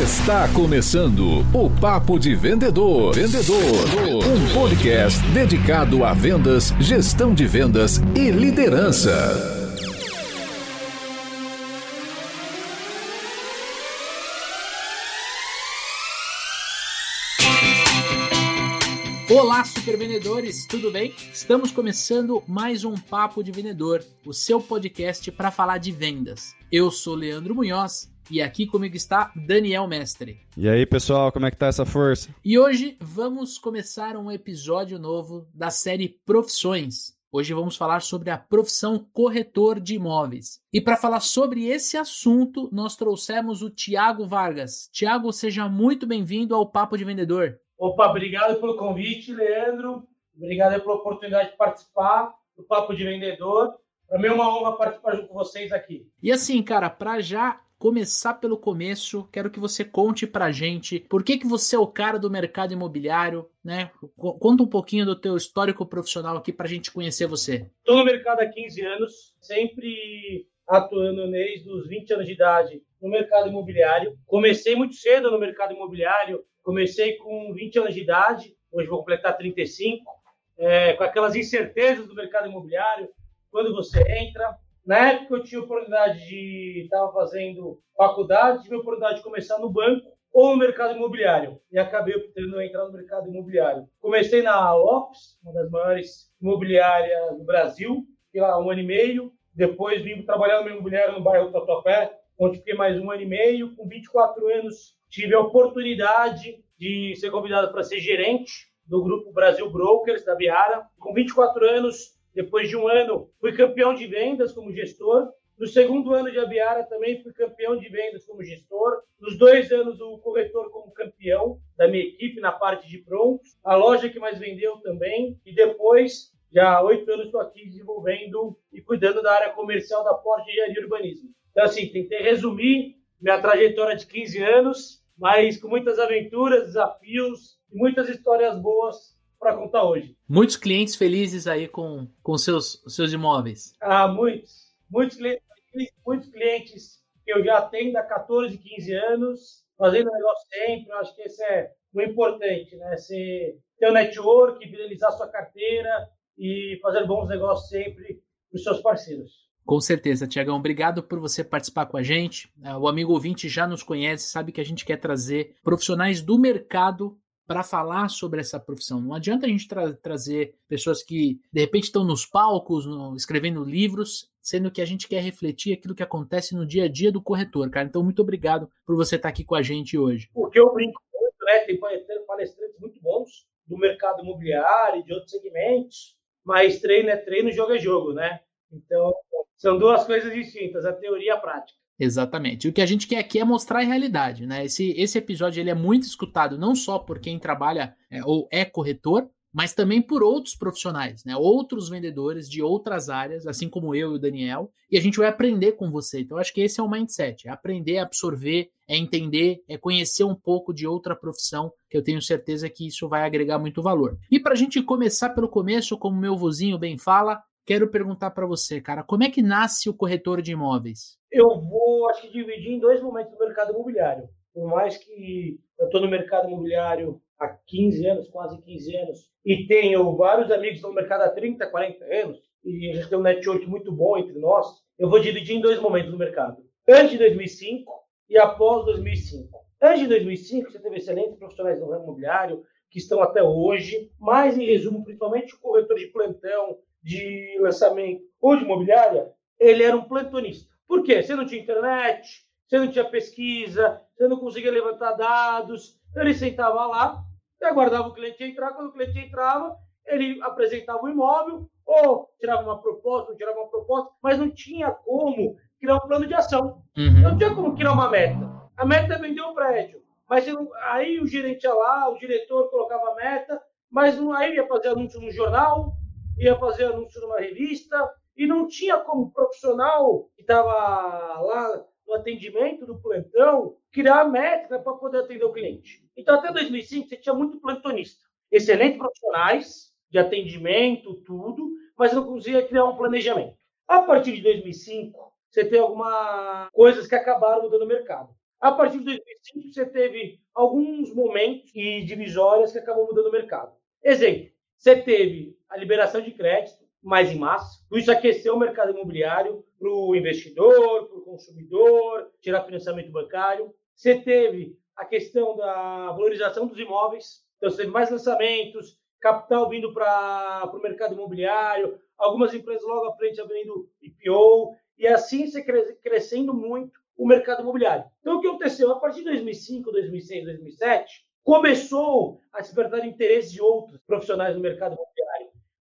Está começando o Papo de Vendedor. Vendedor. Um podcast dedicado a vendas, gestão de vendas e liderança. Olá, super vendedores, tudo bem? Estamos começando mais um Papo de Vendedor, o seu podcast para falar de vendas. Eu sou Leandro Munhoz e aqui comigo está Daniel Mestre. E aí, pessoal, como é que tá essa força? E hoje vamos começar um episódio novo da série Profissões. Hoje vamos falar sobre a profissão corretor de imóveis. E para falar sobre esse assunto, nós trouxemos o Tiago Vargas. Tiago, seja muito bem-vindo ao Papo de Vendedor. Opa, obrigado pelo convite, Leandro. Obrigado pela oportunidade de participar do Papo de Vendedor. Para mim é uma honra participar junto com vocês aqui. E assim, cara, para já começar pelo começo, quero que você conte pra gente por que, que você é o cara do mercado imobiliário, né? Conta um pouquinho do teu histórico profissional aqui pra gente conhecer você. Estou no mercado há 15 anos, sempre atuando desde os 20 anos de idade no mercado imobiliário. Comecei muito cedo no mercado imobiliário, Comecei com 20 anos de idade, hoje vou completar 35, é, com aquelas incertezas do mercado imobiliário, quando você entra. Na época eu tinha oportunidade de estava fazendo faculdade, tive a oportunidade de começar no banco ou no mercado imobiliário e acabei optando entrar no mercado imobiliário. Comecei na Lopes, uma das maiores imobiliárias do Brasil, fiquei lá um ano e meio. Depois vim trabalhar no imobiliário no bairro Tatuapé, onde fiquei mais um ano e meio. Com 24 anos tive a oportunidade de ser convidado para ser gerente do grupo Brasil Brokers da Biara. Com 24 anos, depois de um ano, fui campeão de vendas como gestor. No segundo ano de Abiara também fui campeão de vendas como gestor. Nos dois anos do corretor como campeão da minha equipe na parte de prontos. A loja que mais vendeu também. E depois, já há oito anos, estou aqui desenvolvendo e cuidando da área comercial da Porta Engenharia e Urbanismo. Então, assim, tentei resumir minha trajetória de 15 anos, mas com muitas aventuras, desafios e muitas histórias boas para contar hoje. Muitos clientes felizes aí com, com seus, seus imóveis. Ah, muitos. Muitos clientes, muitos clientes que eu já atendo há 14, 15 anos, fazendo negócio sempre. Eu acho que esse é o importante, né? Você ter um network, fidelizar sua carteira e fazer bons negócios sempre para os seus parceiros. Com certeza, Tiagão. Obrigado por você participar com a gente. É, o amigo ouvinte já nos conhece, sabe que a gente quer trazer profissionais do mercado para falar sobre essa profissão. Não adianta a gente tra trazer pessoas que de repente estão nos palcos, no, escrevendo livros, sendo que a gente quer refletir aquilo que acontece no dia a dia do corretor, cara. Então, muito obrigado por você estar aqui com a gente hoje. Porque eu brinco muito, né? Tem palestrantes muito bons do mercado imobiliário de outros segmentos, mas treino é treino, jogo é jogo, né? Então, são duas coisas distintas, a teoria e a prática. Exatamente. O que a gente quer aqui é mostrar a realidade, né? Esse, esse episódio ele é muito escutado não só por quem trabalha é, ou é corretor, mas também por outros profissionais, né? Outros vendedores de outras áreas, assim como eu e o Daniel, e a gente vai aprender com você. Então, acho que esse é o mindset: é aprender, é absorver, é entender, é conhecer um pouco de outra profissão, que eu tenho certeza que isso vai agregar muito valor. E para a gente começar pelo começo, como meu vozinho bem fala, Quero perguntar para você, cara, como é que nasce o corretor de imóveis? Eu vou, acho que dividir em dois momentos do mercado imobiliário. Por mais que eu estou no mercado imobiliário há 15 anos, quase 15 anos, e tenho vários amigos no mercado há 30, 40 anos, e a gente tem um network muito bom entre nós, eu vou dividir em dois momentos do mercado. Antes de 2005 e após 2005. Antes de 2005, você teve excelentes profissionais no ramo imobiliário, que estão até hoje, mas em resumo, principalmente o corretor de plantão, de lançamento ou de imobiliária, ele era um plantonista. Por quê? Você não tinha internet, você não tinha pesquisa, você não conseguia levantar dados. Então ele sentava lá e aguardava o cliente entrar. Quando o cliente entrava, ele apresentava o imóvel ou tirava uma proposta, ou tirava uma proposta, mas não tinha como criar um plano de ação. Uhum. Não tinha como criar uma meta. A meta é vender o prédio. Mas não... aí o gerente ia lá, o diretor colocava a meta, mas não... aí ia fazer anúncio no jornal, ia fazer anúncio numa revista e não tinha como profissional que estava lá no atendimento do plantão criar a métrica para poder atender o cliente. Então, até 2005, você tinha muito plantonista. Excelentes profissionais de atendimento, tudo, mas não conseguia criar um planejamento. A partir de 2005, você tem algumas coisas que acabaram mudando o mercado. A partir de 2005, você teve alguns momentos e divisórias que acabam mudando o mercado. Exemplo, você teve a liberação de crédito mais em massa, isso aqueceu o mercado imobiliário para o investidor, para o consumidor, tirar financiamento bancário. Você teve a questão da valorização dos imóveis, então você teve mais lançamentos, capital vindo para o mercado imobiliário, algumas empresas logo à frente abrindo IPO, e assim você crescendo muito o mercado imobiliário. Então, o que aconteceu? A partir de 2005, 2006, 2007, começou a despertar interesse de outros profissionais do mercado imobiliário.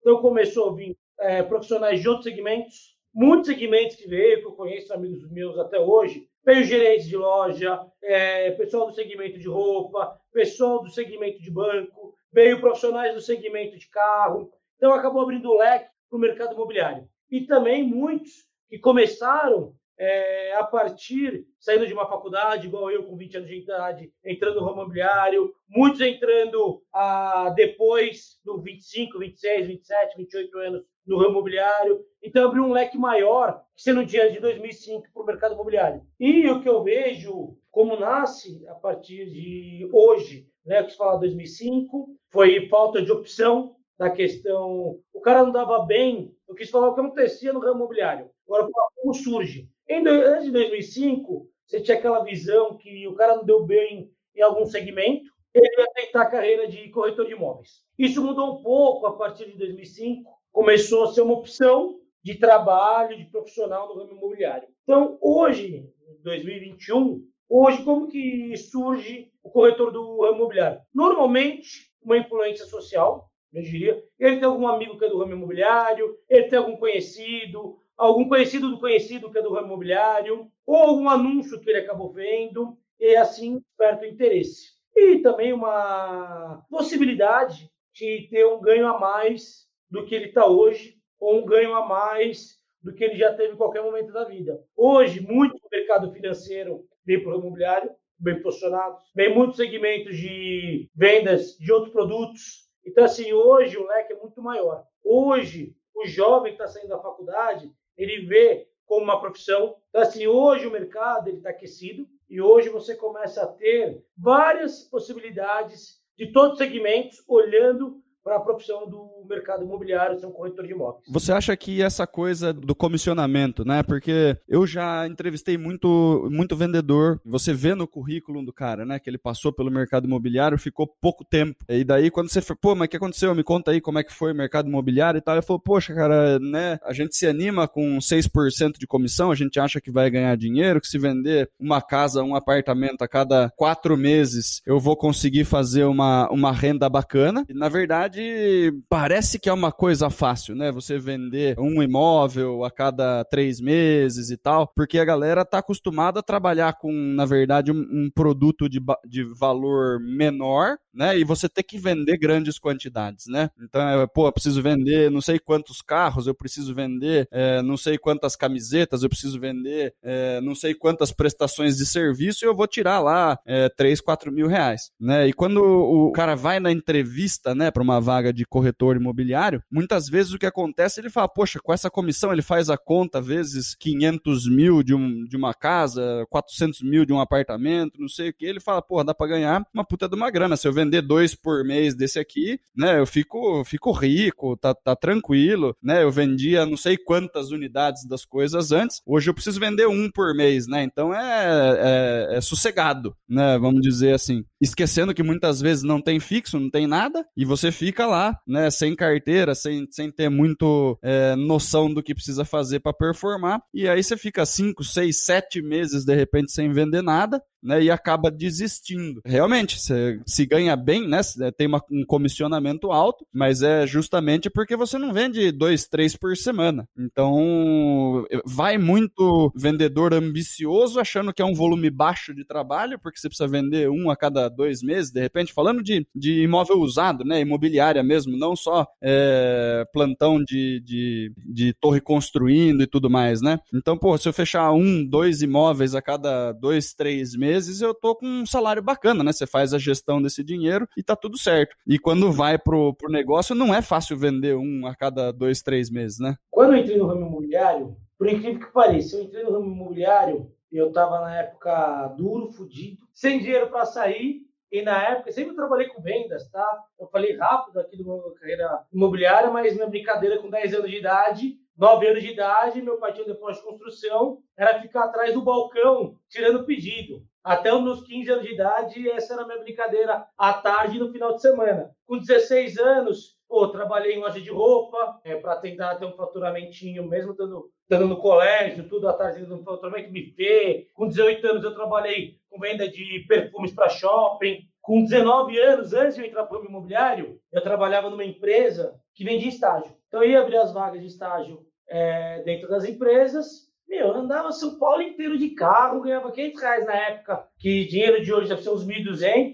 Então, começou a vir é, profissionais de outros segmentos, muitos segmentos que veio, que eu conheço amigos meus até hoje, veio gerentes de loja, é, pessoal do segmento de roupa, pessoal do segmento de banco, veio profissionais do segmento de carro. Então, acabou abrindo o leque para o mercado imobiliário. E também muitos que começaram é, a partir, saindo de uma faculdade, igual eu, com 20 anos de idade, entrando no ramo imobiliário, muitos entrando ah, depois, no 25, 26, 27, 28 anos, no ramo imobiliário. Então, abriu um leque maior que não tinha de 2005 para o mercado imobiliário. E o que eu vejo, como nasce a partir de hoje, né, que se fala 2005, foi falta de opção da questão. O cara não dava bem, eu quis falar o que acontecia no ramo imobiliário. Agora, como surge? Em, antes de 2005, você tinha aquela visão que o cara não deu bem em algum segmento, ele ia tentar a carreira de corretor de imóveis. Isso mudou um pouco a partir de 2005, começou a ser uma opção de trabalho, de profissional no ramo imobiliário. Então, hoje, 2021, hoje como que surge o corretor do ramo imobiliário? Normalmente, uma influência social, eu diria. Ele tem algum amigo que é do ramo imobiliário, ele tem algum conhecido, algum conhecido do conhecido que é do ramo imobiliário, ou algum anúncio que ele acabou vendo, e assim desperta o interesse. E também uma possibilidade de ter um ganho a mais do que ele está hoje, ou um ganho a mais do que ele já teve em qualquer momento da vida. Hoje, muito mercado financeiro vem para o imobiliário, bem posicionado, vem muitos segmentos de vendas de outros produtos. Então, assim, hoje o leque é muito maior. Hoje, o jovem que está saindo da faculdade, ele vê como uma profissão. Então, assim, hoje o mercado está aquecido e hoje você começa a ter várias possibilidades de todos os segmentos olhando para a profissão do mercado imobiliário, ser um corretor de imóveis. Você acha que essa coisa do comissionamento, né? Porque eu já entrevistei muito, muito vendedor. Você vê no currículo do cara, né? Que ele passou pelo mercado imobiliário, ficou pouco tempo. E daí, quando você pô, mas o que aconteceu? Me conta aí como é que foi o mercado imobiliário e tal. Ele falou, poxa, cara, né? A gente se anima com 6% de comissão, a gente acha que vai ganhar dinheiro, que se vender uma casa, um apartamento a cada quatro meses, eu vou conseguir fazer uma, uma renda bacana. E, na verdade, verdade, parece que é uma coisa fácil, né? Você vender um imóvel a cada três meses e tal, porque a galera tá acostumada a trabalhar com, na verdade, um, um produto de, de valor menor, né? E você ter que vender grandes quantidades, né? Então, é, pô, eu preciso vender não sei quantos carros, eu preciso vender é, não sei quantas camisetas, eu preciso vender é, não sei quantas prestações de serviço e eu vou tirar lá é, 3, 4 mil reais, né? E quando o cara vai na entrevista, né, para uma vaga de corretor imobiliário, muitas vezes o que acontece, ele fala, poxa, com essa comissão ele faz a conta vezes 500 mil de, um, de uma casa, 400 mil de um apartamento, não sei o que, ele fala, pô, dá para ganhar uma puta de uma grana, se eu vender dois por mês desse aqui, né, eu fico, fico rico, tá, tá tranquilo, né, eu vendia não sei quantas unidades das coisas antes, hoje eu preciso vender um por mês, né, então é, é, é sossegado, né, vamos dizer assim. Esquecendo que muitas vezes não tem fixo, não tem nada, e você fica lá, né, sem carteira, sem, sem ter muito é, noção do que precisa fazer para performar, e aí você fica 5, 6, 7 meses de repente sem vender nada, né, e acaba desistindo. Realmente, você se ganha bem, né, tem uma, um comissionamento alto, mas é justamente porque você não vende dois, três por semana. Então, vai muito vendedor ambicioso achando que é um volume baixo de trabalho, porque você precisa vender um a cada dois meses, de repente, falando de, de imóvel usado, né, imobiliária mesmo, não só é, plantão de, de, de torre construindo e tudo mais, né. Então, pô, se eu fechar um, dois imóveis a cada dois, três meses, eu tô com um salário bacana, né? Você faz a gestão desse dinheiro e tá tudo certo. E quando vai pro, pro negócio, não é fácil vender um a cada dois, três meses, né? Quando eu entrei no ramo imobiliário, por incrível que pareça, eu entrei no ramo imobiliário Eu estava na época duro, fudido, sem dinheiro para sair. E na época, sempre trabalhei com vendas, tá? Eu falei rápido aqui do meu carreira imobiliária, mas minha brincadeira com 10 anos de idade, 9 anos de idade, meu pai tinha um depósito de construção, era ficar atrás do balcão, tirando pedido. Até os meus 15 anos de idade, essa era a minha brincadeira à tarde no final de semana. Com 16 anos, pô, trabalhei em loja de roupa, é, para tentar ter um faturamentinho, mesmo estando, estando no colégio, tudo à tarde no faturamento, buffet. Com 18 anos, eu trabalhei com venda de perfumes para shopping. Com 19 anos, antes de eu entrar para o imobiliário, eu trabalhava numa empresa que vendia estágio. Então, eu ia abrir as vagas de estágio é, dentro das empresas meu, eu andava São Paulo inteiro de carro, ganhava 500 reais na época, que dinheiro de hoje deve ser uns 1.200,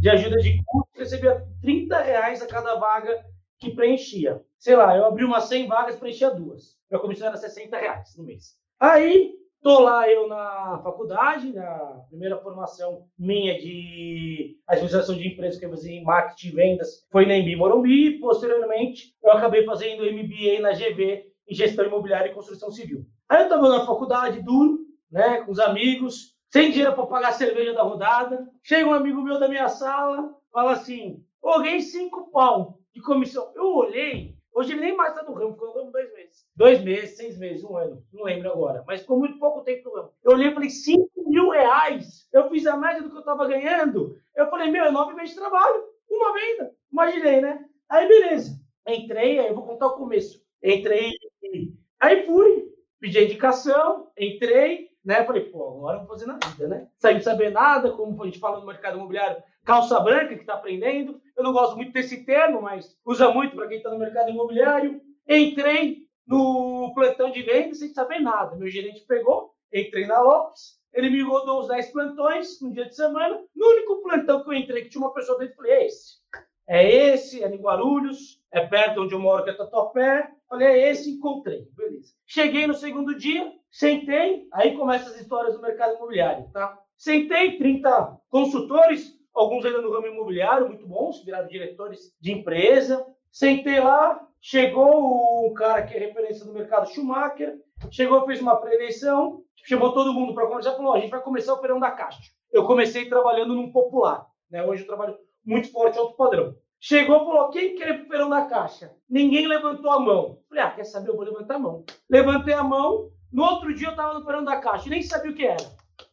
de ajuda de custo, recebia 30 reais a cada vaga que preenchia. Sei lá, eu abri umas 100 vagas, preenchia duas. Minha comissão era 60 reais no mês. Aí, tô lá eu na faculdade, na primeira formação minha de administração de empresas que eu fazia em marketing e vendas, foi na MB Morumbi. Posteriormente, eu acabei fazendo MBA na GV em gestão imobiliária e construção civil. Aí eu estava na faculdade, duro, né, com os amigos, sem dinheiro para pagar a cerveja da rodada. Chega um amigo meu da minha sala, fala assim: Ô, ganhei cinco pau de comissão. Eu olhei, hoje ele nem mais está no ramo, ficou no ramo dois meses. Dois meses, seis meses, um ano, não lembro agora, mas ficou muito pouco tempo no ramo. Eu olhei e falei: cinco mil reais. Eu fiz a média do que eu estava ganhando. Eu falei: meu, é nove meses de trabalho, uma venda. Imaginei, né? Aí, beleza. Entrei, aí eu vou contar o começo. Entrei, aí fui, pedi a indicação, entrei, né? Falei, pô, agora eu vou fazer na vida, né? Sem saber nada, como a gente fala no mercado imobiliário, calça branca que está aprendendo. Eu não gosto muito desse termo, mas usa muito para quem está no mercado imobiliário. Entrei no plantão de venda sem saber nada. Meu gerente pegou, entrei na Lopes, ele me rodou uns 10 plantões no dia de semana. No único plantão que eu entrei, que tinha uma pessoa dentro, falei, é esse. É esse, é em Guarulhos, é perto onde eu moro, que é Tatuapé. Falei, é esse, encontrei. Beleza. Cheguei no segundo dia, sentei, aí começam as histórias do mercado imobiliário, tá? Sentei, 30 consultores, alguns ainda no ramo imobiliário, muito bons, viraram diretores de empresa. Sentei lá, chegou um cara que é referência do mercado Schumacher, chegou, fez uma pré-eleição, chamou todo mundo para conversar, falou, a gente vai começar o operando da Caixa. Eu comecei trabalhando num popular, né? Hoje eu trabalho muito forte alto padrão. Chegou e falou: quem quer ir pro feirão da caixa? Ninguém levantou a mão. Falei: ah, quer saber? Eu vou levantar a mão. Levantei a mão. No outro dia eu estava no feirão da caixa nem sabia o que era.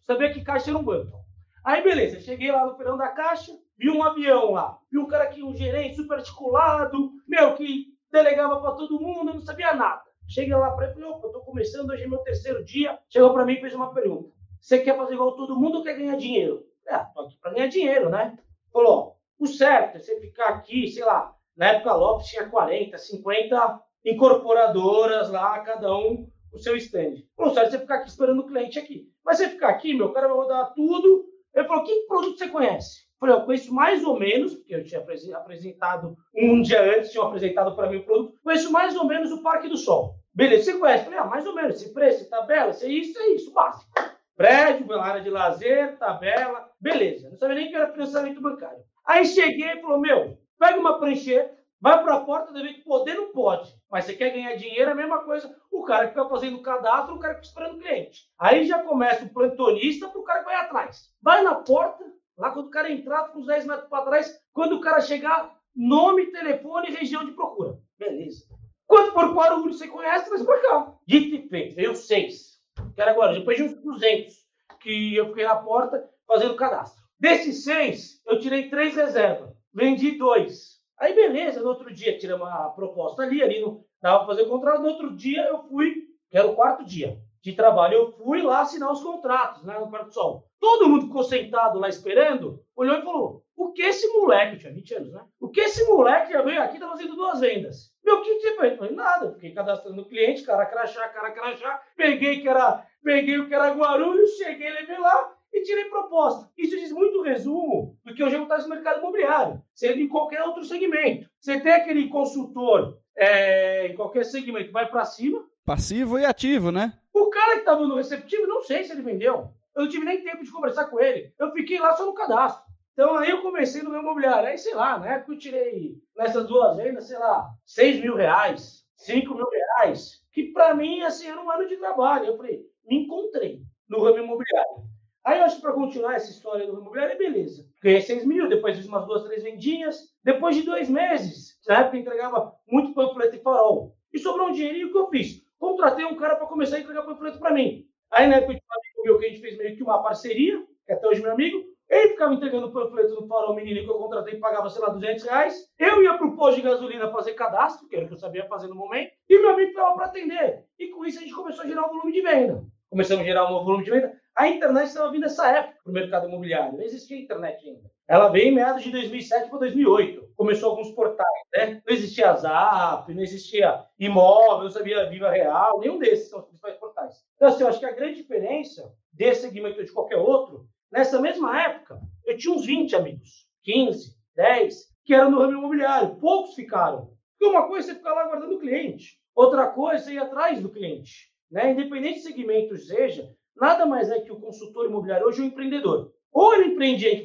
Sabia que caixa era um banco. Aí, beleza, cheguei lá no feirão da caixa, vi um avião lá, vi um cara aqui, um gerente super articulado, meu, que delegava para todo mundo, não sabia nada. Cheguei lá para ele, falei, opa, eu tô começando, hoje é meu terceiro dia. Chegou para mim e fez uma pergunta. Você quer fazer igual todo mundo ou quer ganhar dinheiro? É, tô aqui para ganhar dinheiro, né? Falou, o certo é você ficar aqui, sei lá, na época Lopes tinha 40, 50 incorporadoras lá, cada um o seu stand. Falou, certo é você ficar aqui esperando o cliente aqui. Mas você ficar aqui, meu, cara vai rodar tudo. Ele falou, que produto você conhece? Eu falei, eu conheço mais ou menos, porque eu tinha apresentado um dia antes, tinham apresentado para mim o produto, conheço mais ou menos o Parque do Sol. Beleza, você conhece? Eu falei, ah, mais ou menos, esse preço, tabela, isso é isso, é isso, básico. Prédio, área de lazer, tabela, beleza. Não sabia nem que era financiamento bancário. Aí cheguei e falou: Meu, pega uma prancheta, vai para a porta, deve que poder não pode. Mas você quer ganhar dinheiro, é a mesma coisa. O cara que fica fazendo cadastro, o cara que fica esperando cliente. Aí já começa o plantonista para o cara que vai atrás. Vai na porta, lá quando o cara entrar, com uns 10 metros para trás, quando o cara chegar, nome, telefone e região de procura. Beleza. Quando for Guarulhos, você conhece, traz para cá. Dito e feito, veio seis. Quero agora, depois de uns 200 que eu fiquei na porta fazendo cadastro. Desses seis, eu tirei três reservas. Vendi dois. Aí, beleza, no outro dia, tirei uma proposta ali, ali não dava para fazer o contrato. No outro dia, eu fui, que era o quarto dia de trabalho, eu fui lá assinar os contratos, né, no Parque Sol. Todo mundo ficou sentado lá esperando, olhou e falou: o que esse moleque, tinha 20 anos, né? O que esse moleque já veio aqui tá fazendo duas vendas? Meu, o que você fez? Falei, nada, fiquei cadastrando o cliente, cara crachá, cara crachá, peguei que era, peguei o que era Guarulhos, cheguei, levei lá, e tirei proposta. Isso diz muito resumo do que hoje acontece no mercado imobiliário, seja em qualquer outro segmento. Você tem aquele consultor é, em qualquer segmento, vai para cima. Passivo e ativo, né? O cara que estava no receptivo, não sei se ele vendeu. Eu não tive nem tempo de conversar com ele. Eu fiquei lá só no cadastro. Então aí eu comecei no meu imobiliário. Aí, sei lá, na época eu tirei nessas duas vendas, sei lá, 6 mil reais, 5 mil reais, que para mim, assim, era um ano de trabalho. Eu falei, me encontrei no ramo imobiliário. Aí eu acho que para continuar essa história do imobiliário, beleza. Ganhei 6 mil, depois fiz umas duas, três vendinhas. Depois de dois meses, na época entregava muito panfleto e farol. E sobrou um dinheirinho, o que eu fiz? Contratei um cara para começar a entregar panfleto para mim. Aí na época eu amigo meu que a gente fez meio que uma parceria, que até hoje meu amigo, ele ficava entregando panfleto no farol menino que eu contratei, pagava, sei lá, 200 reais. Eu ia pro posto de gasolina fazer cadastro, que era o que eu sabia fazer no momento, e meu amigo ficava para atender. E com isso a gente começou a gerar um volume de venda. Começamos a gerar um novo volume de venda. A internet estava vindo nessa época para o mercado imobiliário. Não existia internet ainda. Ela veio em meados de 2007 para 2008. Começou alguns portais, né? Não existia Zap, não existia imóvel, não sabia Viva Real, nenhum desses são os principais portais. Então, assim, eu acho que a grande diferença desse segmento de qualquer outro Nessa mesma época, eu tinha uns 20 amigos, 15, 10, que eram no ramo imobiliário. Poucos ficaram. Porque uma coisa é ficar lá guardando o cliente, outra coisa é ir atrás do cliente. Né? Independente de segmento seja, nada mais é que o consultor imobiliário hoje é um empreendedor. Ou ele empreende,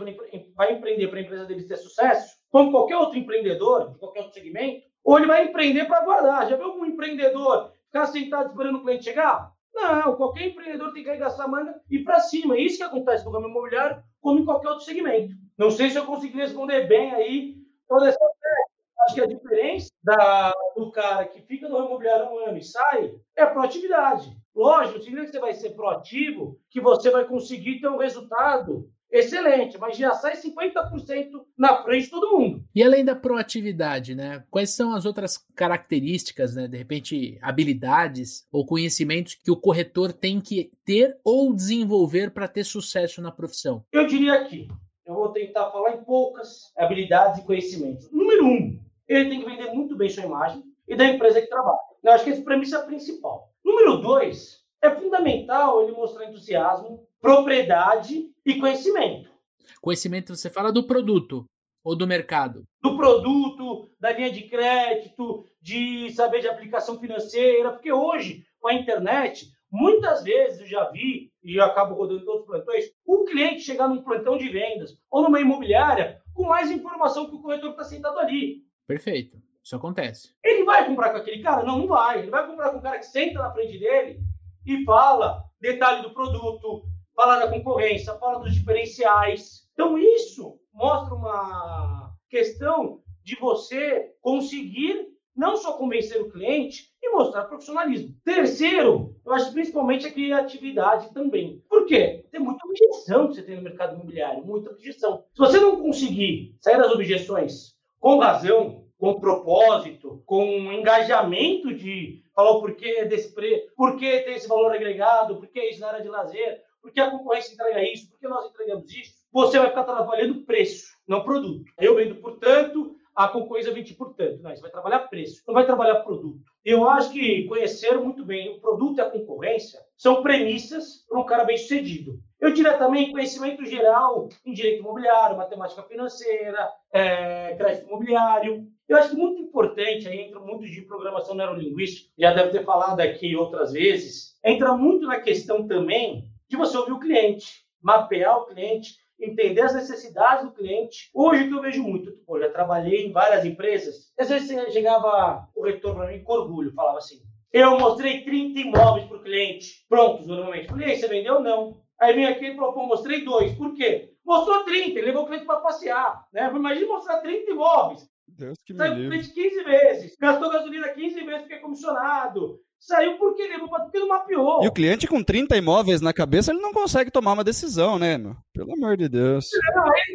vai empreender para a empresa dele ter sucesso, como qualquer outro empreendedor, de qualquer outro segmento, ou ele vai empreender para guardar. Já viu algum empreendedor ficar sentado esperando o cliente chegar? Não, qualquer empreendedor tem que arregaçar a manga e ir para cima. É isso que acontece no ramo imobiliário, como em qualquer outro segmento. Não sei se eu consegui responder bem aí toda essa Acho que a diferença da, do cara que fica no imobiliário um ano e sai é a proatividade. Lógico, significa que você vai ser proativo, que você vai conseguir ter um resultado excelente, mas já sai 50% na frente de todo mundo. E além da proatividade, né? Quais são as outras características, né? De repente, habilidades ou conhecimentos que o corretor tem que ter ou desenvolver para ter sucesso na profissão? Eu diria aqui, eu vou tentar falar em poucas habilidades e conhecimentos. Número um, ele tem que vender muito bem sua imagem e da empresa que trabalha. Eu acho que essa premissa é a principal. Número dois, é fundamental ele mostrar entusiasmo, propriedade e conhecimento. Conhecimento, você fala do produto ou do mercado? Do produto, da linha de crédito, de saber de aplicação financeira, porque hoje, com a internet, muitas vezes eu já vi, e eu acabo rodando todos os plantões, o cliente chegar num plantão de vendas ou numa imobiliária com mais informação que o corretor está sentado ali. Perfeito. Isso acontece. Ele vai comprar com aquele cara? Não, não vai. Ele vai comprar com o cara que senta na frente dele e fala detalhe do produto, fala da concorrência, fala dos diferenciais. Então, isso mostra uma questão de você conseguir não só convencer o cliente e mostrar profissionalismo. Terceiro, eu acho principalmente a criatividade também. Por quê? Tem muita objeção que você tem no mercado imobiliário, muita objeção. Se você não conseguir sair das objeções com razão, com propósito, com engajamento de falar o porquê desse preço, por que tem esse valor agregado, por que isso na área de lazer, porque a concorrência entrega isso, porque nós entregamos isso, você vai ficar trabalhando preço, não produto. Eu vendo, portanto, a concorrência vende portanto. Não, você vai trabalhar preço, não vai trabalhar produto. Eu acho que conhecer muito bem o produto e a concorrência são premissas para um cara bem sucedido. Eu diria também conhecimento geral em direito imobiliário, matemática financeira, é, crédito imobiliário. Eu acho que muito importante, aí entra muito de programação neurolinguística, já deve ter falado aqui outras vezes, entra muito na questão também de você ouvir o cliente, mapear o cliente, entender as necessidades do cliente. Hoje, o que eu vejo muito, eu já trabalhei em várias empresas, às vezes chegava o retorno para mim com orgulho, falava assim, eu mostrei 30 imóveis para o cliente, prontos normalmente. Falei, você vendeu? Não. Aí vem aqui e falou, pô, mostrei dois. Por quê? Mostrou 30, ele levou o cliente para passear. Né? Imagina mostrar 30 imóveis. Deus que me Saiu livre. 15 vezes, gastou gasolina 15 vezes porque é comissionado, Saiu porque levou porque não mapeou. E o cliente com 30 imóveis na cabeça, ele não consegue tomar uma decisão, né, meu? Pelo amor de Deus. Ele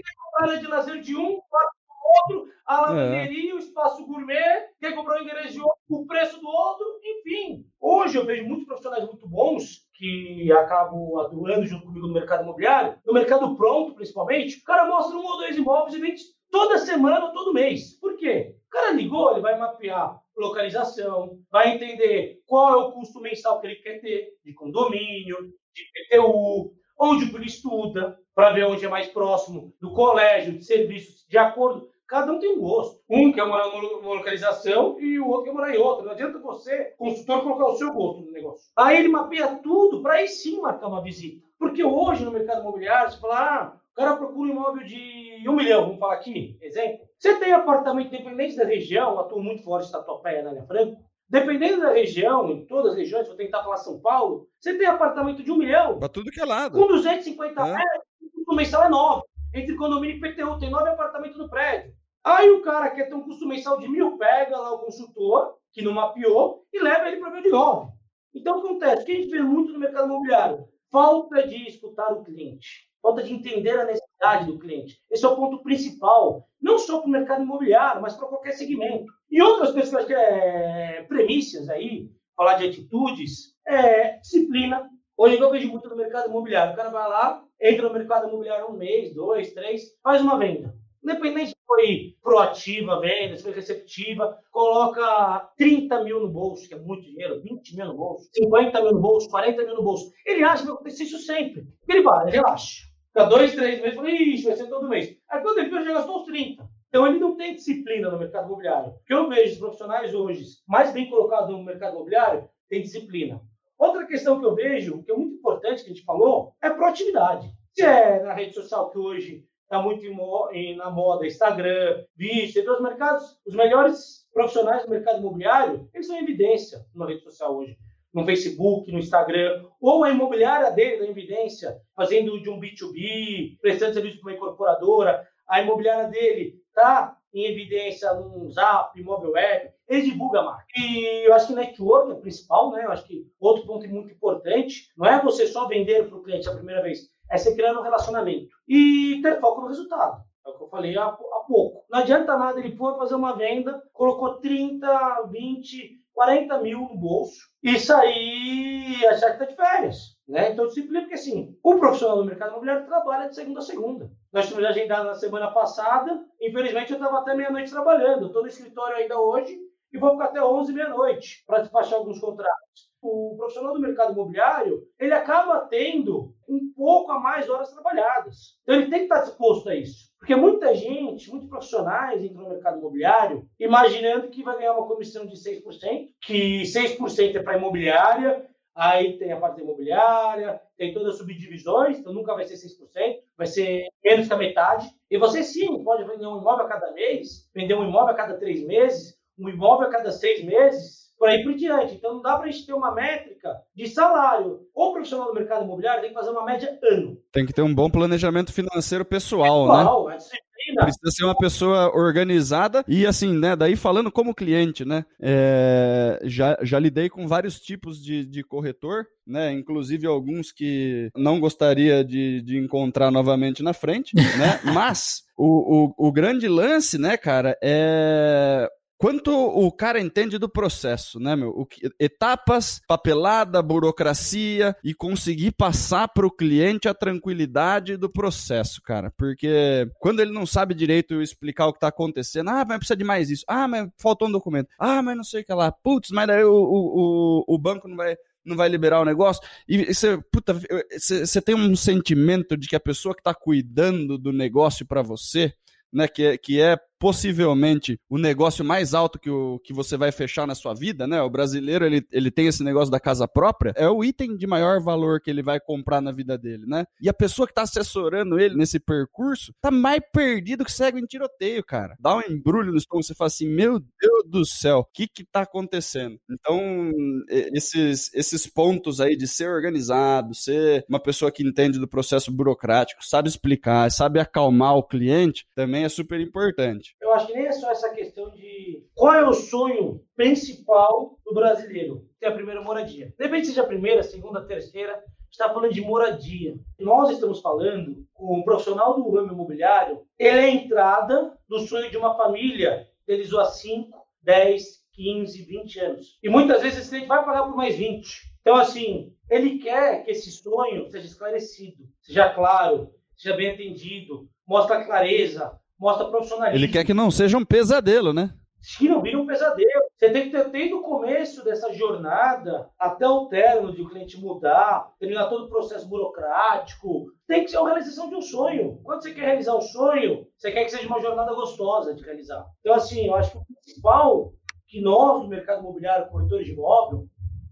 quer comprar área de lazer de um, quarto do outro, a lavanderia, é. o espaço gourmet, quer comprar o endereço de outro, o preço do outro, enfim. Hoje eu vejo muitos profissionais muito bons que acabam atuando junto comigo no mercado imobiliário, no mercado pronto, principalmente, o cara mostra um ou dois imóveis e vende toda semana ou todo mês. Por quê? O cara ligou, ele vai mapear localização, vai entender qual é o custo mensal que ele quer ter de condomínio, de PTU, onde ele estuda, para ver onde é mais próximo do colégio, de serviços, de acordo. Cada um tem um gosto. Um quer morar numa localização e o outro quer morar em outra. Não adianta você, consultor, colocar o seu gosto no negócio. Aí ele mapeia tudo para aí sim marcar uma visita. Porque hoje no mercado imobiliário, você fala, ah, o cara procura um imóvel de um milhão, vamos falar aqui, exemplo. Você tem apartamento independente da região, atuo muito fora de Tatuapé, na Área Franco, Dependendo da região, em todas as regiões, vou tentar falar São Paulo, você tem apartamento de um milhão. Pra tudo que é lado. Com 250 é. metros, o mensal é 9. Entre condomínio e PTU, tem nove apartamentos no prédio. Aí o cara quer ter um custo mensal de mil, pega lá o consultor, que não mapeou, e leva ele para ver de novo. Então, acontece, o que a gente vê muito no mercado imobiliário? Falta de escutar o cliente, falta de entender a necessidade do cliente. Esse é o ponto principal, não só para o mercado imobiliário, mas para qualquer segmento. E outras coisas que acho que é premissas aí, falar de atitudes, é disciplina. Hoje eu vejo muito no mercado imobiliário. O cara vai lá, entra no mercado imobiliário um mês, dois, três, faz uma venda. Independente foi proativa se foi receptiva, coloca 30 mil no bolso, que é muito dinheiro, 20 mil no bolso, 50 mil no bolso, 40 mil no bolso. Ele acha que vai acontecer isso sempre. Ele vai, relaxa. Fica dois, três meses, fala, ixi, vai ser todo mês. Aí quando ele já gastou os 30. Então ele não tem disciplina no mercado imobiliário. O que eu vejo os profissionais hoje, mais bem colocados no mercado imobiliário, tem disciplina. Outra questão que eu vejo, que é muito importante que a gente falou, é proatividade. Se é na rede social que hoje está muito em, na moda, Instagram, vídeo, entre os mercados, os melhores profissionais do mercado imobiliário, eles são em evidência na rede social hoje. No Facebook, no Instagram, ou a imobiliária dele na evidência, fazendo de um B2B, prestando serviço para uma incorporadora, a imobiliária dele está em evidência no Zap, Mobile Web, ele divulga a marca. E eu acho que network é principal, né? Eu acho que outro ponto muito importante não é você só vender para o cliente a primeira vez, é você criando um relacionamento. E ter foco no resultado. É o que eu falei há, há pouco. Não adianta nada ele for fazer uma venda, colocou 30, 20, 40 mil no bolso e sair achar que está de férias. Né? Então, disciplina, porque assim, o profissional do mercado imobiliário trabalha de segunda a segunda. Nós tivemos agendado na semana passada, infelizmente eu estava até meia-noite trabalhando. Estou no escritório ainda hoje e vou ficar até 11 meia-noite para despachar alguns contratos. O profissional do mercado imobiliário, ele acaba tendo um pouco a mais horas trabalhadas. Então ele tem que estar disposto a isso. Porque muita gente, muitos profissionais entram no mercado imobiliário imaginando que vai ganhar uma comissão de 6%, que 6% é para imobiliária, aí tem a parte imobiliária, tem todas as subdivisões, então nunca vai ser 6%, vai ser menos que a metade. E você sim pode vender um imóvel a cada mês, vender um imóvel a cada três meses, um imóvel a cada seis meses, por aí por diante. Então não dá para a gente ter uma métrica de salário. O profissional do mercado imobiliário tem que fazer uma média ano. Tem que ter um bom planejamento financeiro pessoal, né? pessoal né? É Precisa ser uma pessoa organizada e assim, né? Daí falando como cliente, né? É, já, já lidei com vários tipos de, de corretor, né? Inclusive alguns que não gostaria de, de encontrar novamente na frente, né? Mas o, o, o grande lance, né, cara, é Quanto o cara entende do processo, né, meu? Que, etapas, papelada, burocracia e conseguir passar para o cliente a tranquilidade do processo, cara. Porque quando ele não sabe direito explicar o que está acontecendo, ah, mas precisa de mais isso, ah, mas faltou um documento, ah, mas não sei o que lá, putz, mas daí o, o, o, o banco não vai não vai liberar o negócio. E você, puta, você tem um sentimento de que a pessoa que está cuidando do negócio para você, né, que é, que é possivelmente o negócio mais alto que, o, que você vai fechar na sua vida, né? O brasileiro, ele, ele tem esse negócio da casa própria, é o item de maior valor que ele vai comprar na vida dele, né? E a pessoa que tá assessorando ele nesse percurso tá mais perdido que cego em tiroteio, cara. Dá um embrulho no estômago, você fala assim, meu Deus do céu, o que que tá acontecendo? Então, esses, esses pontos aí de ser organizado, ser uma pessoa que entende do processo burocrático, sabe explicar, sabe acalmar o cliente, também é super importante. Eu acho que nem é só essa questão de qual é o sonho principal do brasileiro, ter a primeira moradia. Depende seja a primeira, a segunda, a terceira, está falando de moradia. Nós estamos falando com um profissional do ramo imobiliário, ele é a entrada do sonho de uma família, eles há 5, 10, 15, 20 anos. E muitas vezes esse cliente vai pagar por mais 20. Então, assim, ele quer que esse sonho seja esclarecido, seja claro, seja bem atendido, mostre clareza, mostra profissionalismo. Ele quer que não seja um pesadelo, né? Que não vire um pesadelo. Você tem que ter desde o começo dessa jornada até o término de o cliente mudar, terminar todo o processo burocrático. Tem que ser a realização de um sonho. Quando você quer realizar um sonho, você quer que seja uma jornada gostosa de realizar. Então, assim, eu acho que o principal que nós, no mercado imobiliário, corretores de imóvel,